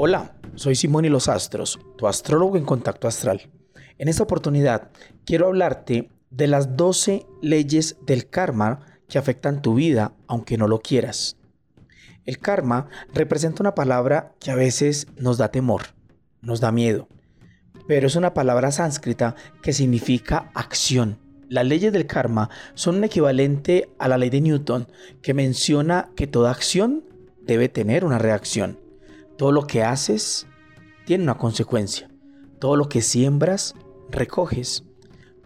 Hola, soy Simón y los Astros, tu astrólogo en contacto astral. En esta oportunidad quiero hablarte de las 12 leyes del karma que afectan tu vida aunque no lo quieras. El karma representa una palabra que a veces nos da temor, nos da miedo, pero es una palabra sánscrita que significa acción. Las leyes del karma son un equivalente a la ley de Newton que menciona que toda acción debe tener una reacción. Todo lo que haces tiene una consecuencia. Todo lo que siembras, recoges.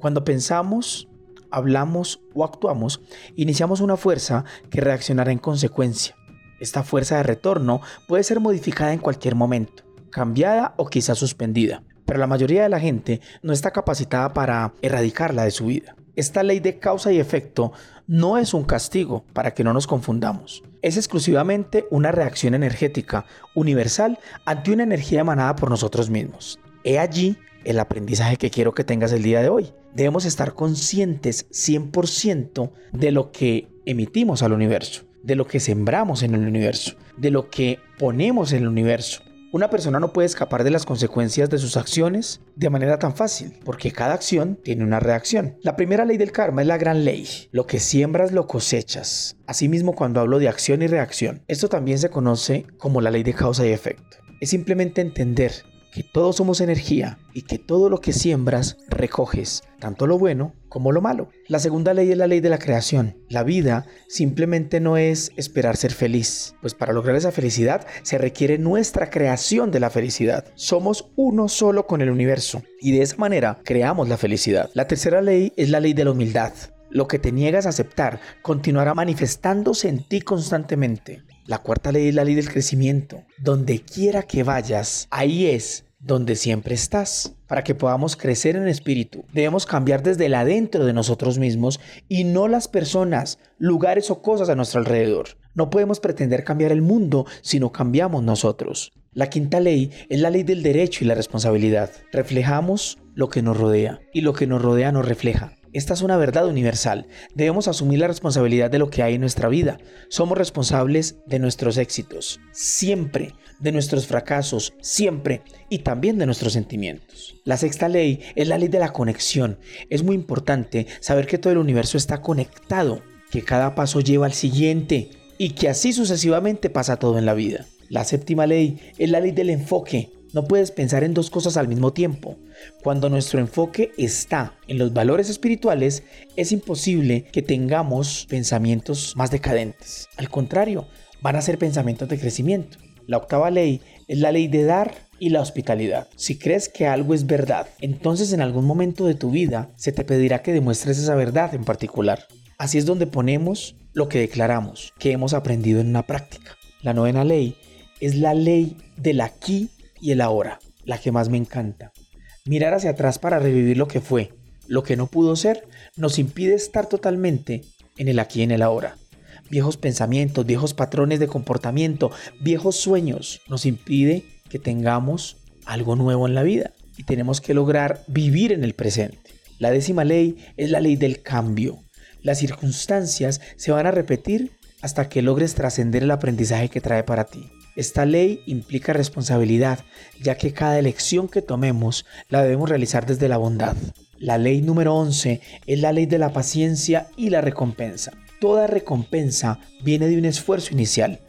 Cuando pensamos, hablamos o actuamos, iniciamos una fuerza que reaccionará en consecuencia. Esta fuerza de retorno puede ser modificada en cualquier momento, cambiada o quizá suspendida, pero la mayoría de la gente no está capacitada para erradicarla de su vida. Esta ley de causa y efecto no es un castigo, para que no nos confundamos. Es exclusivamente una reacción energética universal ante una energía emanada por nosotros mismos. He allí el aprendizaje que quiero que tengas el día de hoy. Debemos estar conscientes 100% de lo que emitimos al universo, de lo que sembramos en el universo, de lo que ponemos en el universo. Una persona no puede escapar de las consecuencias de sus acciones de manera tan fácil, porque cada acción tiene una reacción. La primera ley del karma es la gran ley. Lo que siembras lo cosechas. Asimismo, cuando hablo de acción y reacción, esto también se conoce como la ley de causa y efecto. Es simplemente entender que todos somos energía y que todo lo que siembras recoges, tanto lo bueno como lo malo. La segunda ley es la ley de la creación. La vida simplemente no es esperar ser feliz, pues para lograr esa felicidad se requiere nuestra creación de la felicidad. Somos uno solo con el universo y de esa manera creamos la felicidad. La tercera ley es la ley de la humildad. Lo que te niegas a aceptar continuará manifestándose en ti constantemente. La cuarta ley es la ley del crecimiento. Donde quiera que vayas, ahí es donde siempre estás. Para que podamos crecer en espíritu, debemos cambiar desde el adentro de nosotros mismos y no las personas, lugares o cosas a nuestro alrededor. No podemos pretender cambiar el mundo si no cambiamos nosotros. La quinta ley es la ley del derecho y la responsabilidad. Reflejamos lo que nos rodea y lo que nos rodea nos refleja. Esta es una verdad universal. Debemos asumir la responsabilidad de lo que hay en nuestra vida. Somos responsables de nuestros éxitos, siempre, de nuestros fracasos, siempre, y también de nuestros sentimientos. La sexta ley es la ley de la conexión. Es muy importante saber que todo el universo está conectado, que cada paso lleva al siguiente y que así sucesivamente pasa todo en la vida. La séptima ley es la ley del enfoque. No puedes pensar en dos cosas al mismo tiempo. Cuando nuestro enfoque está en los valores espirituales, es imposible que tengamos pensamientos más decadentes. Al contrario, van a ser pensamientos de crecimiento. La octava ley es la ley de dar y la hospitalidad. Si crees que algo es verdad, entonces en algún momento de tu vida se te pedirá que demuestres esa verdad en particular. Así es donde ponemos lo que declaramos, que hemos aprendido en una práctica. La novena ley es la ley del aquí y el ahora, la que más me encanta. Mirar hacia atrás para revivir lo que fue, lo que no pudo ser, nos impide estar totalmente en el aquí y en el ahora. Viejos pensamientos, viejos patrones de comportamiento, viejos sueños nos impide que tengamos algo nuevo en la vida y tenemos que lograr vivir en el presente. La décima ley es la ley del cambio. Las circunstancias se van a repetir hasta que logres trascender el aprendizaje que trae para ti. Esta ley implica responsabilidad, ya que cada elección que tomemos la debemos realizar desde la bondad. La ley número 11 es la ley de la paciencia y la recompensa. toda recompensa viene de un esfuerzo inicial.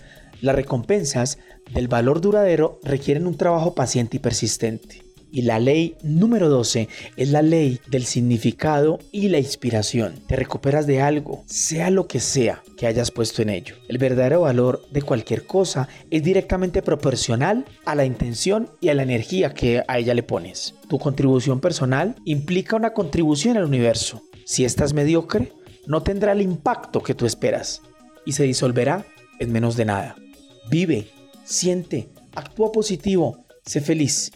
Las recompensas del valor duradero requieren un trabajo paciente y persistente. Y la ley número 12 es la ley del significado y la inspiración. Te recuperas de algo, sea lo que sea que hayas puesto en ello. El verdadero valor de cualquier cosa es directamente proporcional a la intención y a la energía que a ella le pones. Tu contribución personal implica una contribución al universo. Si estás mediocre, no tendrá el impacto que tú esperas y se disolverá en menos de nada. Vive, siente, actúa positivo, sé feliz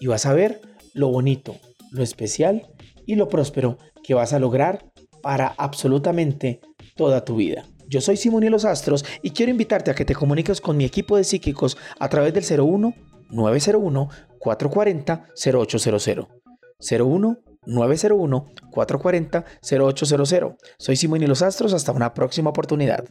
y vas a ver lo bonito, lo especial y lo próspero que vas a lograr para absolutamente toda tu vida. Yo soy Simón y los Astros y quiero invitarte a que te comuniques con mi equipo de psíquicos a través del 01 901 440 0800. 01 901 440 0800. Soy Simón y los Astros, hasta una próxima oportunidad.